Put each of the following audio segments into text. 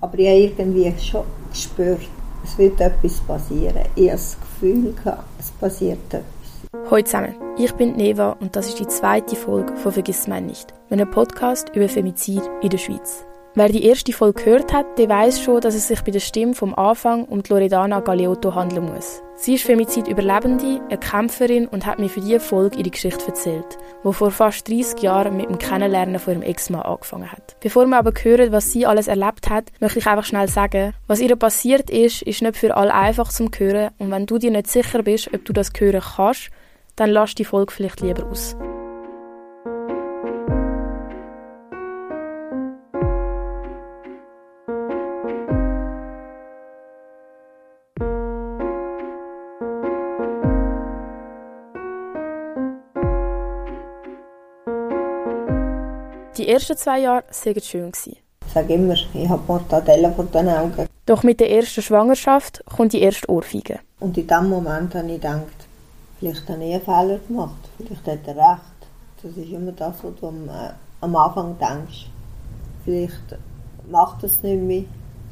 Aber ich habe irgendwie schon gespürt, es wird etwas passieren. Ich habe das Gefühl gehabt, es passiert etwas. Hallo zusammen, ich bin Neva und das ist die zweite Folge von «Vergiss mein nicht», einem Podcast über Femizid in der Schweiz. Wer die erste Folge gehört hat, der weiß schon, dass es sich bei der Stimme vom Anfang um Loredana Galeotto handeln muss. Sie ist Femizid-Überlebende, eine Kämpferin und hat mir für diese Folge ihre Geschichte erzählt, die vor fast 30 Jahren mit dem Kennenlernen von ihrem Ex-Mann angefangen hat. Bevor wir aber hören, was sie alles erlebt hat, möchte ich einfach schnell sagen, was ihr passiert ist, ist nicht für alle einfach zum Hören und wenn du dir nicht sicher bist, ob du das hören kannst, dann lass die Folge vielleicht lieber aus. Die ersten zwei Jahre waren schön. Ich sage immer, ich habe Mortadella vor den Augen. Doch mit der ersten Schwangerschaft kommt die erste Ohrfeige. Und in dem Moment habe ich gedacht, vielleicht habe ich einen Fehler gemacht, vielleicht hat er recht. Das ist immer das, was du am, äh, am Anfang denkst. Vielleicht macht es nicht mehr.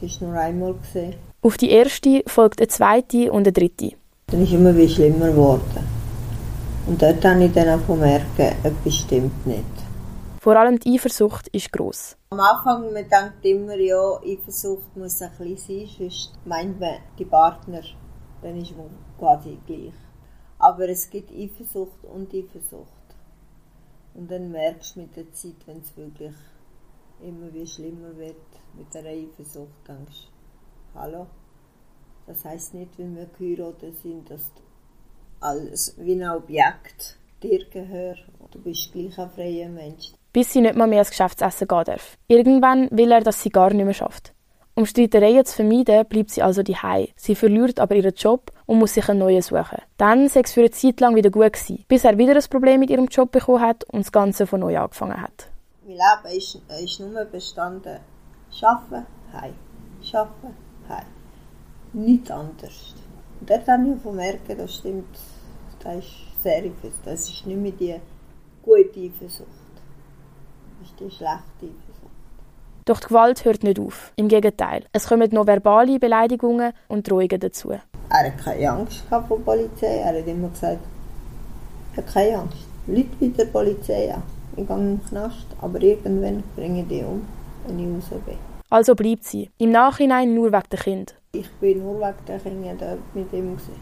Es war nur einmal. Gewesen. Auf die erste folgt eine zweite und eine dritte. Dann ist es immer wie schlimmer geworden. Und dort habe ich dann auch gemerkt, etwas stimmt nicht. Vor allem die Eifersucht ist gross. Am Anfang man denkt immer, ja, Eifersucht muss ein bisschen sein, sonst meint man die Partner, dann ist man quasi gleich. Aber es gibt Eifersucht und Eifersucht. Und dann merkst du mit der Zeit, wenn es wirklich immer wie schlimmer wird mit der Eifersucht, denkst hallo? Das heißt nicht, wenn wir geheiratet sind, dass alles wie ein Objekt dir gehört. Du bist gleich ein freier Mensch bis sie nicht mal mehr ins Geschäftsessen gehen darf. Irgendwann will er, dass sie gar nicht mehr schafft. Um Streitereien zu vermeiden, bleibt sie also daheim. Sie verliert aber ihren Job und muss sich einen neuen suchen. Dann sei es für eine Zeit lang wieder gut gewesen, bis er wieder ein Problem mit ihrem Job bekommen hat und das Ganze von neu angefangen hat. Mein Leben ist, ist nur bestanden. Schaffen, heim. Schaffen, heim. Nichts anderes. Und dort habe ich gemerkt, das stimmt, das ist sehr Das ist nicht mehr die gute Eifersucht ist die schlechte Eifersucht. Doch die Gewalt hört nicht auf. Im Gegenteil. Es kommen noch verbale Beleidigungen und Drohungen dazu. Er hat keine Angst vor der Polizei. Er hat immer gesagt, er hat keine Angst. Leute bei der Polizei an. Ich gehe in den Knast, aber irgendwann bringe ich die um, wenn ich raus bin. Also bleibt sie. Im Nachhinein nur wegen der Kind. Ich bin nur wegen der Kinder mit ihm. Gewesen.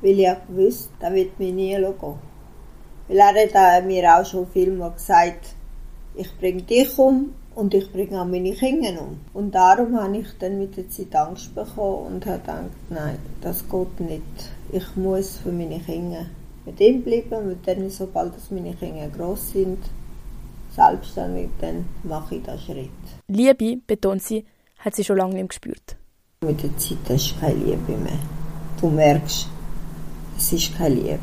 Weil ich gewusst, er wird mich nie gehen. Weil er hat mir auch schon viel mal gesagt, ich bringe dich um und ich bringe auch meine Kinder um. Und darum habe ich dann mit der Zeit Angst bekommen und habe gedacht, nein, das geht nicht. Ich muss für meine Kinder mit ihm bleiben und dann, sobald meine Kinder gross sind, selbstständig, dann mache ich den Schritt. Liebe, betont sie, hat sie schon lange nicht gespürt. Mit der Zeit du keine Liebe mehr. Du merkst, es ist keine Liebe.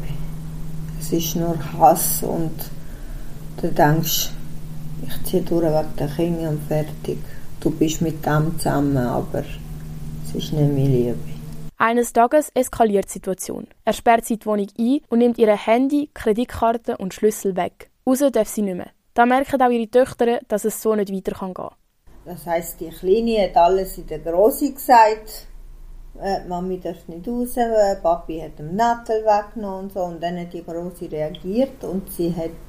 Es ist nur Hass und du denkst, ich ziehe durch wegen der Kinder und fertig. Du bist mit dem zusammen, aber es ist nicht meine Liebe. Eines Tages eskaliert die Situation. Er sperrt sie die Wohnung ein und nimmt ihr Handy, Kreditkarte und Schlüssel weg. Raus darf sie nicht mehr. Da merken auch ihre Töchter, dass es so nicht weiter gehen kann. Das heisst, die Kleine hat alles in der Grosse gesagt. Äh, Mami darf nicht raus, äh, Papi hat den Nattel weggenommen und so. Und dann hat die Grosse reagiert und sie hat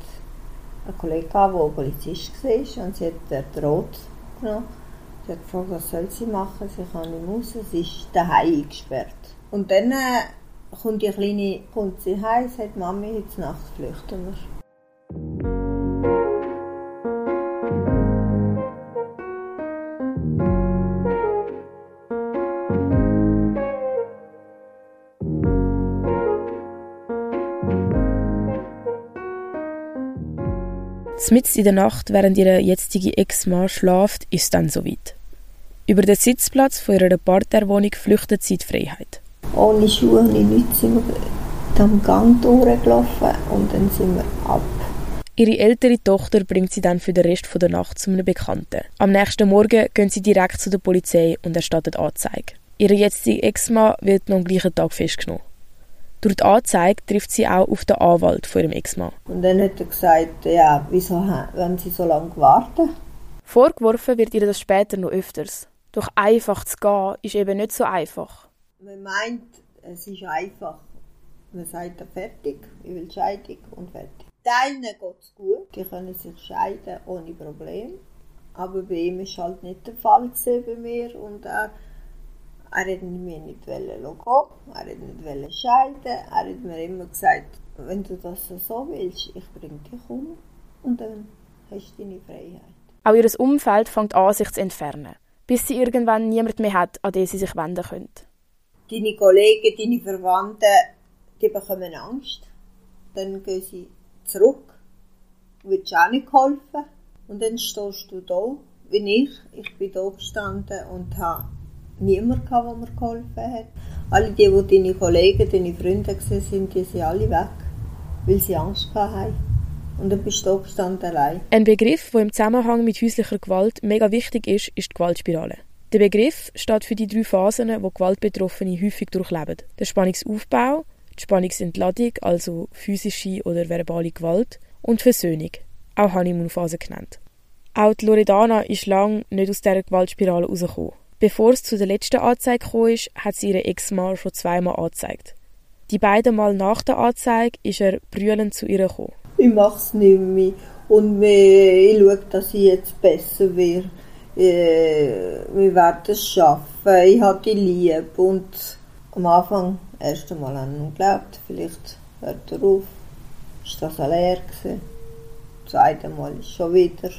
einen Kollegen, der Polizist war und sie hat den Rot genommen. Sie hat gefragt, was soll sie machen, sie kann nicht raus, sie ist daheim eingesperrt. Und dann äh, kommt die Kleine, kommt sie heim, sagt Mami, heute Nacht flüchten wir. Mitten in der Nacht, während ihre jetzige Ex-Mann schlaft, ist dann soweit. Über den Sitzplatz von ihrer Parterwohnung flüchtet sie in die Freiheit. Ohne Schuhe, ohne nichts sind wir am Gang durchgelaufen und dann sind wir ab. Ihre ältere Tochter bringt sie dann für den Rest der Nacht zu einem Bekannten. Am nächsten Morgen gehen sie direkt zu der Polizei und erstatten Anzeige. Ihre jetzige Ex-Mann wird noch am gleichen Tag festgenommen. Durch die Anzeige trifft sie auch auf den Anwalt von ihrem Ex-Mann. Und dann hat er gesagt, ja, wieso haben sie so lange gewartet? Vorgeworfen wird ihr das später noch öfters. Doch einfach zu gehen, ist eben nicht so einfach. Man meint, es ist einfach. Man sagt fertig, ich will Scheidung und fertig. Deinen geht es gut, die können sich scheiden ohne Probleme. Aber bei ihm ist halt nicht der Fall bei mir und er, er hat mir nicht gehen, er hat nicht scheiden, er hat mir immer gesagt, wenn du das so willst, ich bringe dich um und dann hast du deine Freiheit. Auch ihr Umfeld fängt an, sich zu entfernen, bis sie irgendwann niemand mehr hat, an den sie sich wenden können. Deine Kollegen, deine Verwandten, die bekommen Angst. Dann gehen sie zurück. Willst auch nicht geholfen. Und dann stehst du da, wie ich. Ich bin da gestanden und habe niemanden gehabt, der mir geholfen hat. Alle die, die deine Kollegen, deine Freunde waren, die sind alle weg, weil sie Angst hatten. Und dann bist du gestanden allein. Ein Begriff, der im Zusammenhang mit häuslicher Gewalt mega wichtig ist, ist die Gewaltspirale. Der Begriff steht für die drei Phasen, die Gewaltbetroffene häufig durchleben. Der Spannungsaufbau, die Spannungsentladung, also physische oder verbale Gewalt, und Versöhnung, auch Honeymoon-Phase genannt. Auch die Loredana ist lange nicht aus dieser Gewaltspirale rausgekommen. Bevor es zu der letzten Anzeige kam, hat sie ihren Ex-Mann schon zweimal angezeigt. Die beiden Mal nach der Anzeige ist er brüllend zu ihr gekommen. Ich mache es nicht mehr und ich schaue, dass ich jetzt besser werde. Äh, wir werden es schaffen. Ich habe die Liebe und am Anfang, das erste Mal an ihn geglaubt, vielleicht hört er auf. Ist das gewesen. Das zweite Mal ist schon wieder.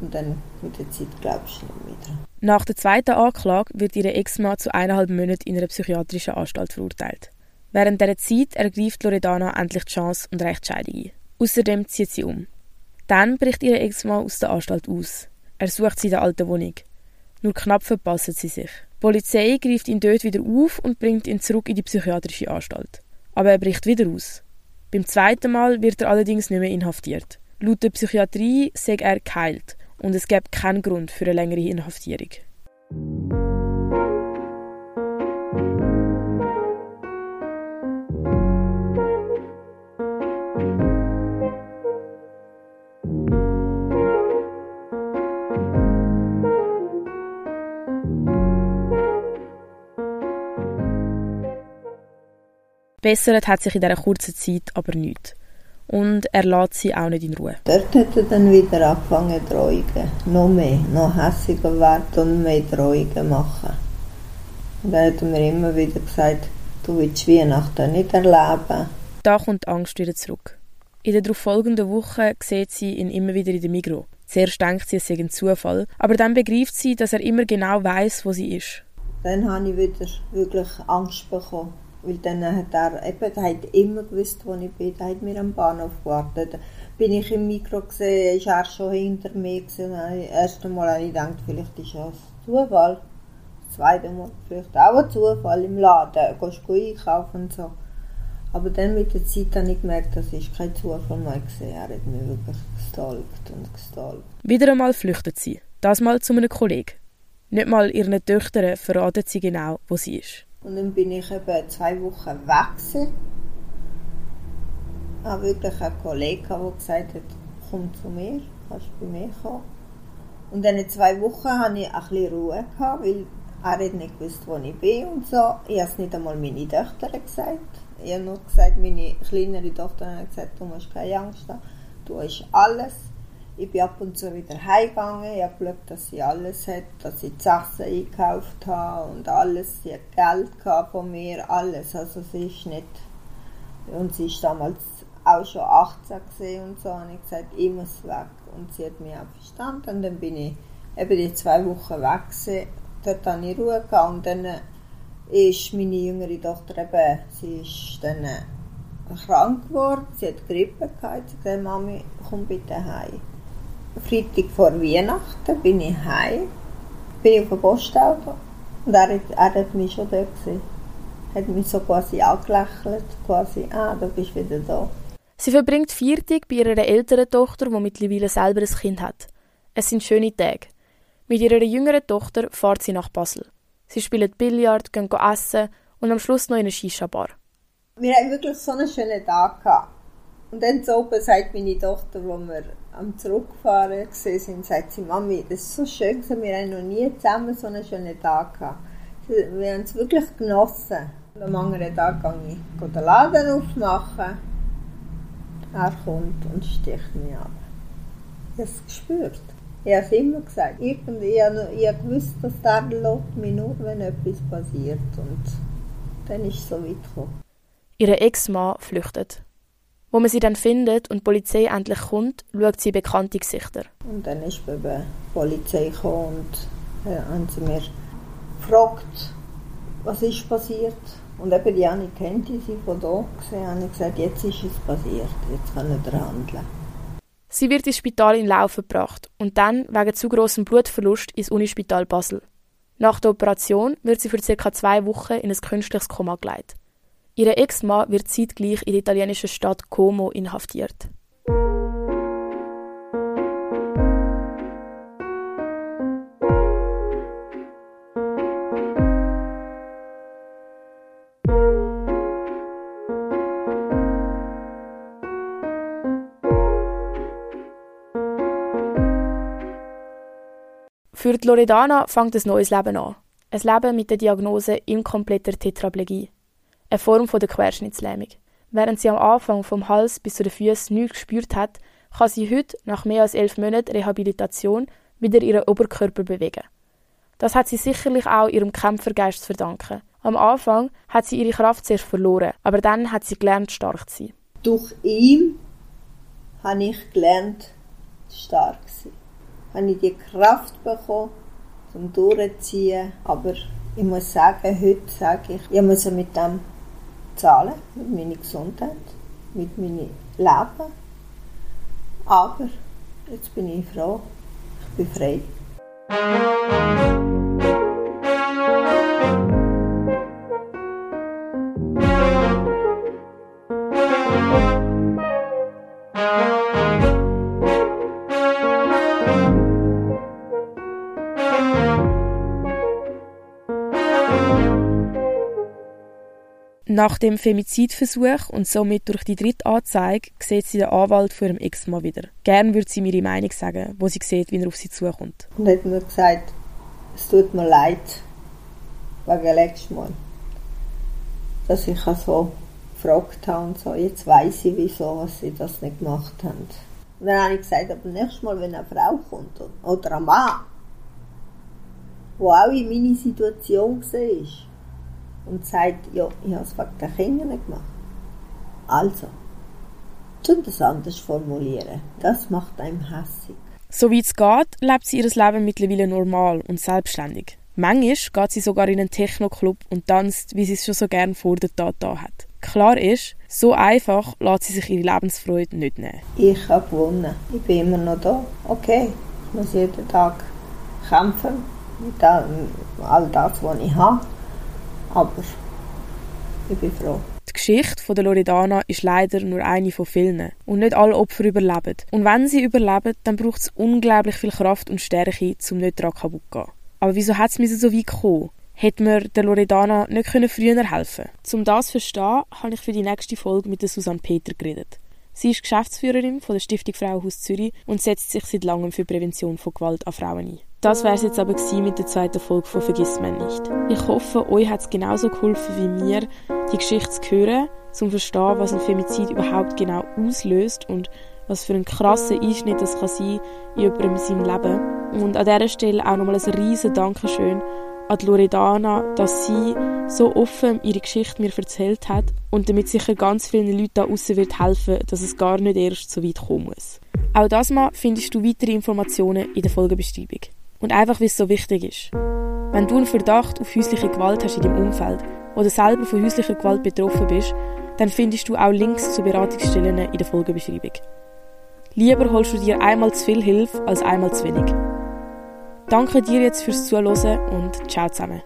Und dann mit der Zeit glaubst du nicht wieder. Nach der zweiten Anklage wird ihre Ex-Mann zu eineinhalb Monaten in einer psychiatrischen Anstalt verurteilt. Während dieser Zeit ergreift Loredana endlich die Chance und reicht Scheidung ein. Außerdem zieht sie um. Dann bricht ihre Ex-Mann aus der Anstalt aus. Er sucht sie in der alten Wohnung. Nur knapp verpassen sie sich. Die Polizei greift ihn dort wieder auf und bringt ihn zurück in die psychiatrische Anstalt. Aber er bricht wieder aus. Beim zweiten Mal wird er allerdings nicht mehr inhaftiert. Laut der Psychiatrie sei er geheilt und es gibt keinen Grund für eine längere Inhaftierung. Bessert hat sich in dieser kurzen Zeit aber nichts und er lässt sie auch nicht in Ruhe. Dort hat er dann wieder angefangen Drohungen, noch mehr, noch hässiger werden und mehr Drohungen machen. Und dann hat er mir immer wieder gesagt, du willst Weihnachten nicht erleben. Da kommt die Angst wieder zurück. In den darauf folgenden Wochen sieht sie ihn immer wieder in der Migro. Zuerst denkt sie, es sei ein Zufall, aber dann begreift sie, dass er immer genau weiß, wo sie ist. Dann habe ich wieder wirklich Angst bekommen weil dann hat er eben, er hat immer gewusst, wo ich bin. Er hat mir am Bahnhof gewartet. Bin ich im Mikro gesehen, ist er schon hinter mir. Das erste Mal habe ich gedacht, vielleicht ist das Zufall. Das zweite Mal vielleicht auch ein Zufall im Laden. Gehst du einkaufen und so. Aber dann mit der Zeit habe ich gemerkt, das ist kein Zufall mehr gewesen. Er hat mich wirklich gestalkt und gestalkt. Wieder einmal flüchtet sie. Das mal zu einem Kollegen. Nicht mal ihren Töchtern verraten sie genau, wo sie ist. Und dann bin ich eben zwei Wochen weg. Ich habe wirklich einen Kollegen, der gesagt hat, komm zu mir, kannst bei mir kommen. Und in zwei Wochen hatte ich ein bisschen Ruhe, weil er nicht gewusst, wo ich bin und so. Ich habe es nicht einmal meine Töchter gesagt. Ich habe nur gesagt, meine kleinere Tochter hat gesagt, du musst keine Angst haben, du hast alles. Ich bin ab und zu wieder heimgegangen. Ich habe Glück, dass sie alles hat, dass sie das Essen eingekauft habe und alles. Sie hat Geld von mir, alles. Also sie ist nicht... Und sie ist damals auch schon 18 gesehen und so. Und ich gesagt, ich muss weg. Und sie hat mich auch verstanden. Und dann bin ich eben die zwei Wochen weg gewesen. Dort habe ich Ruhe gehabt. Und dann ist meine jüngere Tochter eben, sie ist dann krank geworden. Sie hat Grippe gehabt. Sie hat gesagt, Mami, komm bitte heim. Freitag vor Weihnachten bin ich heim, bin ich auf dem Postauto und er, er hat mich schon dort gesehen. Hat mich so quasi angelächelt, quasi, ah, du bist wieder da. Sie verbringt Viertag bei ihrer älteren Tochter, die mittlerweile selber ein Kind hat. Es sind schöne Tage. Mit ihrer jüngeren Tochter fährt sie nach Basel. Sie spielen Billard, gehen essen und am Schluss noch in eine Shisha-Bar. Wir hatten wirklich so einen schönen Tag. Gehabt. Und dann so oben sagt meine Tochter, wo wir am Zurückfahren gesehen sind, sagt sie, Mami, das ist so schön, wir haben noch nie zusammen so einen schönen Tag gehabt. Wir haben es wirklich genossen. Am anderen Tag gehe ich den Laden aufmachen. Er kommt und sticht mich ab. Ich habe es gespürt. Ich habe es immer gesagt. Irgendwie, ich habe, ich habe gewusst, dass der lässt mich nur, wenn etwas passiert. Und dann ist es so weit gekommen. Ihre Ex-Mann flüchtet. Wo man sie dann findet und die Polizei endlich kommt, schaut sie bekannte Gesichter. Und dann ist eben die Polizei gekommen und äh, haben sie mir gefragt, was ist passiert. Und eben die eine kennt sie von da gesehen, habe ich gesagt, jetzt ist es passiert, jetzt können wir handeln. Sie wird ins Spital in Laufen gebracht und dann wegen zu großem Blutverlust ins Unispital Basel. Nach der Operation wird sie für ca. zwei Wochen in ein künstliches Koma gelegt. Ihre Ex-Mann wird zeitgleich in der italienischen Stadt Como inhaftiert. Für die Loredana fängt ein neues Leben an. Ein Leben mit der Diagnose inkompletter Tetraplegie. Eine Form der Querschnittslähmung. Während sie am Anfang vom Hals bis zu den Füßen nichts gespürt hat, kann sie heute, nach mehr als elf Monaten Rehabilitation, wieder ihren Oberkörper bewegen. Das hat sie sicherlich auch ihrem Kämpfergeist zu verdanken. Am Anfang hat sie ihre Kraft zuerst verloren, aber dann hat sie gelernt, stark zu sein. Durch ihn habe ich gelernt, stark zu sein habe ich die Kraft bekommen, zum Durchziehen. Aber ich muss sagen, heute sage ich, ich muss mit dem zahlen, mit meiner Gesundheit, mit meinem Leben. Aber jetzt bin ich froh, ich bin frei. Nach dem Femizidversuch und somit durch die dritte Anzeige sieht sie den Anwalt vor ihrem Ex-Mann wieder. Gern würde sie mir ihre Meinung sagen, wo sie sieht, wie er auf sie zukommt. Und hat mir gesagt, es tut mir leid, wegen letztes Mal, dass ich so gefragt habe und so. Jetzt weiß ich, wieso sie das nicht gemacht haben. Und dann habe ich gesagt, aber nächstes Mal, wenn eine Frau kommt oder ein Mann, der auch in meine Situation war, und sagt, ja, ich habe es wegen der Kinder nicht gemacht. Also, zum das anders formulieren, das macht einem hässig. So wie es geht, lebt sie ihr Leben mittlerweile normal und selbstständig. Manchmal geht sie sogar in einen Techno-Club und tanzt, wie sie es schon so gern vor der Tat da hat. Klar ist, so einfach lässt sie sich ihre Lebensfreude nicht nehmen. Ich habe gewonnen. Ich bin immer noch da. Okay, ich muss jeden Tag kämpfen mit all das, was ich habe. Aber ich bin froh. Die Geschichte von der Loredana ist leider nur eine von vielen. Und nicht alle Opfer überleben. Und wenn sie überleben, dann braucht es unglaublich viel Kraft und Stärke, um nicht daran kaputt zu gehen. Aber wieso hat es so weit gekommen? Hätte mir der Loredana nicht früher helfen können? Um das zu verstehen, habe ich für die nächste Folge mit der Susanne Peter geredet. Sie ist Geschäftsführerin von der Stiftung Frauenhaus Zürich und setzt sich seit langem für Prävention von Gewalt an Frauen ein. Das wäre es jetzt aber mit der zweiten Folge von «Vergiss man nicht». Ich hoffe, euch hat es genauso geholfen wie mir, die Geschichte zu hören, zum zu verstehen, was ein Femizid überhaupt genau auslöst und was für ein krasser Einschnitt das kann sein in jemandem seinem Leben. Und an dieser Stelle auch nochmal ein riesen Dankeschön an Loredana, dass sie so offen ihre Geschichte mir erzählt hat und damit sicher ganz vielen Leuten da außen wird helfen, dass es gar nicht erst so weit kommen muss. Auch das mal findest du weitere Informationen in der Folgebeschreibung. Und einfach, wie es so wichtig ist. Wenn du einen Verdacht auf häusliche Gewalt hast in deinem Umfeld oder selber von häuslicher Gewalt betroffen bist, dann findest du auch Links zu Beratungsstellen in der Folgebeschreibung. Lieber holst du dir einmal zu viel Hilfe als einmal zu wenig. Danke dir jetzt fürs Zuhören und ciao zusammen.